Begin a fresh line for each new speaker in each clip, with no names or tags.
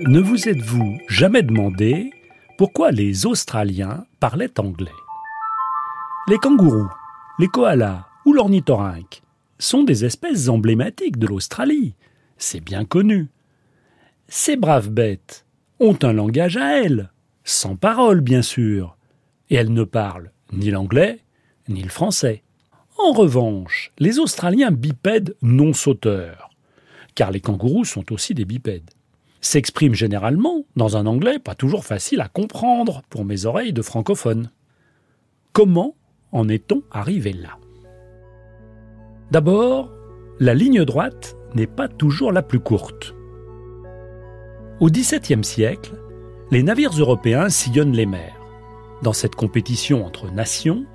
Ne vous êtes-vous jamais demandé pourquoi les Australiens parlaient anglais? Les kangourous, les koalas ou l'ornithorynque sont des espèces emblématiques de l'Australie. C'est bien connu. Ces braves bêtes ont un langage à elles, sans parole bien sûr, et elles ne parlent ni l'anglais ni le français. En revanche, les Australiens bipèdes non sauteurs, car les kangourous sont aussi des bipèdes, s'expriment généralement dans un anglais pas toujours facile à comprendre pour mes oreilles de francophone. Comment en est-on arrivé là? D'abord, la ligne droite n'est pas toujours la plus courte. Au XVIIe siècle, les navires européens sillonnent les mers. Dans cette compétition entre nations,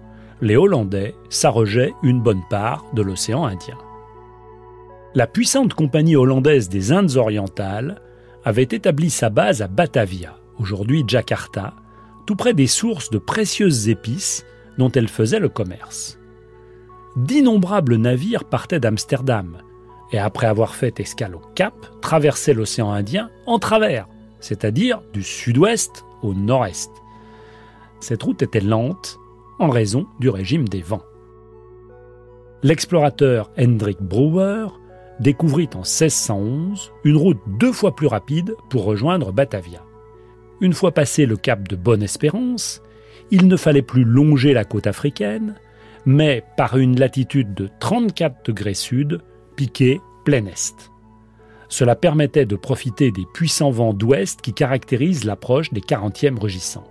les Hollandais s'arrogeaient une bonne part de l'océan Indien. La puissante compagnie hollandaise des Indes orientales avait établi sa base à Batavia, aujourd'hui Jakarta, tout près des sources de précieuses épices dont elle faisait le commerce. D'innombrables navires partaient d'Amsterdam, et après avoir fait escale au Cap, traversaient l'océan Indien en travers, c'est-à-dire du sud-ouest au nord-est. Cette route était lente en raison du régime des vents. L'explorateur Hendrik Brewer découvrit en 1611 une route deux fois plus rapide pour rejoindre Batavia. Une fois passé le cap de Bonne-Espérance, il ne fallait plus longer la côte africaine, mais par une latitude de 34 degrés sud, piquer plein est. Cela permettait de profiter des puissants vents d'ouest qui caractérisent l'approche des 40e rugissants.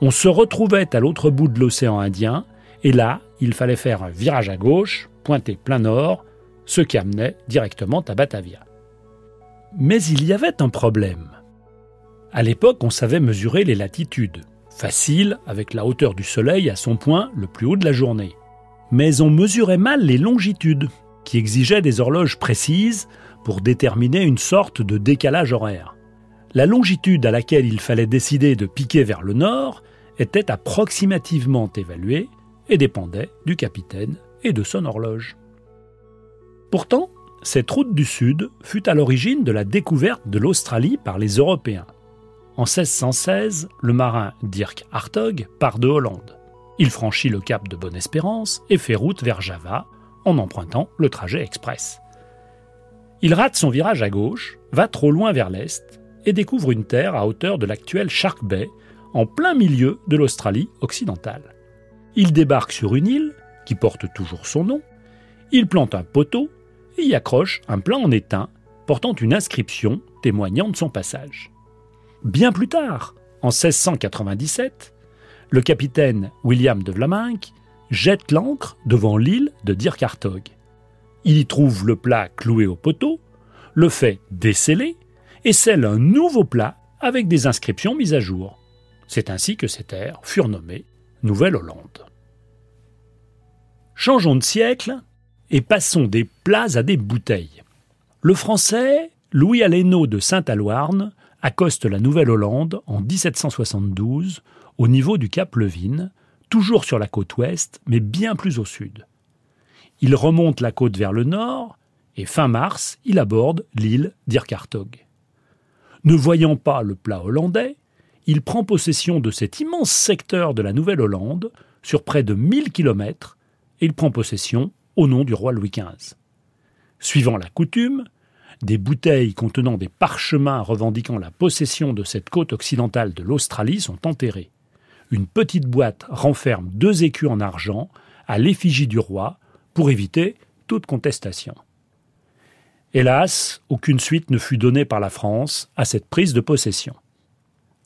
On se retrouvait à l'autre bout de l'océan Indien, et là, il fallait faire un virage à gauche, pointer plein nord, ce qui amenait directement à Batavia. Mais il y avait un problème. À l'époque, on savait mesurer les latitudes. Facile, avec la hauteur du Soleil à son point le plus haut de la journée. Mais on mesurait mal les longitudes, qui exigeaient des horloges précises pour déterminer une sorte de décalage horaire. La longitude à laquelle il fallait décider de piquer vers le nord était approximativement évaluée et dépendait du capitaine et de son horloge. Pourtant, cette route du Sud fut à l'origine de la découverte de l'Australie par les Européens. En 1616, le marin Dirk Hartog part de Hollande. Il franchit le cap de Bonne-Espérance et fait route vers Java en empruntant le trajet express. Il rate son virage à gauche, va trop loin vers l'est et découvre une terre à hauteur de l'actuelle Shark Bay, en plein milieu de l'Australie occidentale. Il débarque sur une île, qui porte toujours son nom, il plante un poteau et y accroche un plan en étain portant une inscription témoignant de son passage. Bien plus tard, en 1697, le capitaine William de Vlaminck jette l'ancre devant l'île de Dirkartog. Il y trouve le plat cloué au poteau, le fait déceler et scelle un nouveau plat avec des inscriptions mises à jour. C'est ainsi que ces terres furent nommées Nouvelle-Hollande. Changeons de siècle et passons des plats à des bouteilles. Le français Louis Alénaud de Saint-Alouarn accoste la Nouvelle-Hollande en 1772 au niveau du cap Levine, toujours sur la côte ouest, mais bien plus au sud. Il remonte la côte vers le nord et fin mars, il aborde l'île d'Irkartog. Ne voyant pas le plat hollandais, il prend possession de cet immense secteur de la Nouvelle-Hollande sur près de 1000 kilomètres et il prend possession au nom du roi Louis XV. Suivant la coutume, des bouteilles contenant des parchemins revendiquant la possession de cette côte occidentale de l'Australie sont enterrées. Une petite boîte renferme deux écus en argent à l'effigie du roi pour éviter toute contestation. Hélas, aucune suite ne fut donnée par la France à cette prise de possession.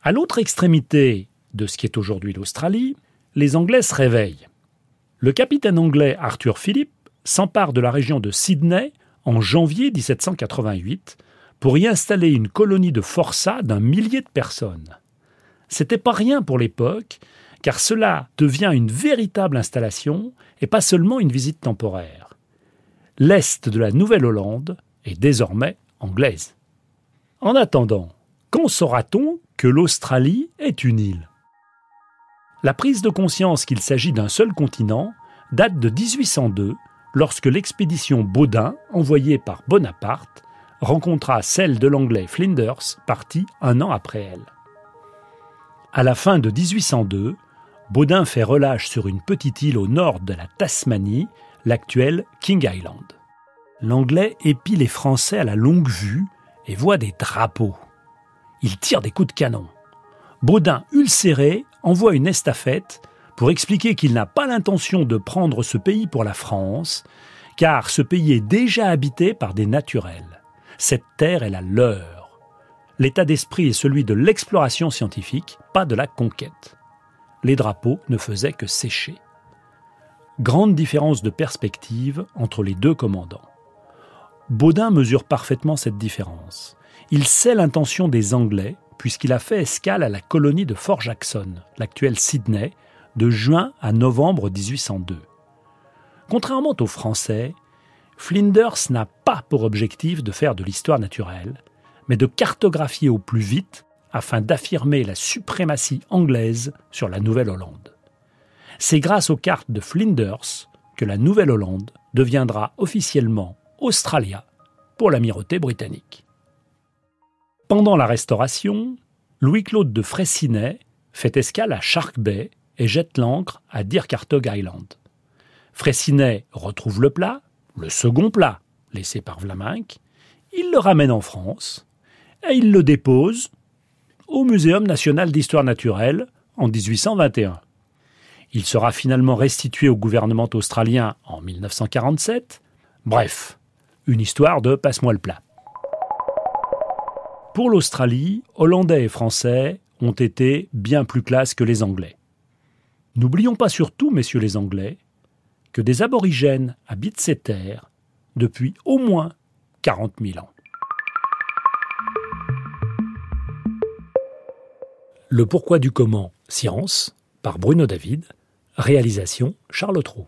À l'autre extrémité de ce qui est aujourd'hui l'Australie, les Anglais se réveillent. Le capitaine anglais Arthur Phillip s'empare de la région de Sydney en janvier 1788 pour y installer une colonie de forçats d'un millier de personnes. C'était pas rien pour l'époque, car cela devient une véritable installation et pas seulement une visite temporaire. L'est de la Nouvelle-Hollande est désormais anglaise. En attendant, quand saura-t-on que l'Australie est une île? La prise de conscience qu'il s'agit d'un seul continent date de 1802, lorsque l'expédition Baudin, envoyée par Bonaparte, rencontra celle de l'anglais Flinders, parti un an après elle. À la fin de 1802, Baudin fait relâche sur une petite île au nord de la Tasmanie, l'actuelle King Island. L'anglais épie les Français à la longue vue et voit des drapeaux. Il tire des coups de canon. Baudin, ulcéré, envoie une estafette pour expliquer qu'il n'a pas l'intention de prendre ce pays pour la France, car ce pays est déjà habité par des naturels. Cette terre est la leur. L'état d'esprit est celui de l'exploration scientifique, pas de la conquête les drapeaux ne faisaient que sécher. Grande différence de perspective entre les deux commandants. Baudin mesure parfaitement cette différence. Il sait l'intention des Anglais, puisqu'il a fait escale à la colonie de Fort Jackson, l'actuel Sydney, de juin à novembre 1802. Contrairement aux Français, Flinders n'a pas pour objectif de faire de l'histoire naturelle, mais de cartographier au plus vite afin d'affirmer la suprématie anglaise sur la Nouvelle-Hollande. C'est grâce aux cartes de Flinders que la Nouvelle-Hollande deviendra officiellement Australia pour l'amirauté britannique. Pendant la Restauration, Louis-Claude de Freycinet fait escale à Shark Bay et jette l'ancre à Dirkartog Island. Freycinet retrouve le plat, le second plat laissé par Vlaminck, il le ramène en France et il le dépose au Muséum national d'histoire naturelle en 1821. Il sera finalement restitué au gouvernement australien en 1947. Bref, une histoire de passe-moi le plat. Pour l'Australie, Hollandais et Français ont été bien plus classes que les Anglais. N'oublions pas surtout, messieurs les Anglais, que des aborigènes habitent ces terres depuis au moins 40 000 ans. Le pourquoi du comment, science, par Bruno David, réalisation Charles Trou.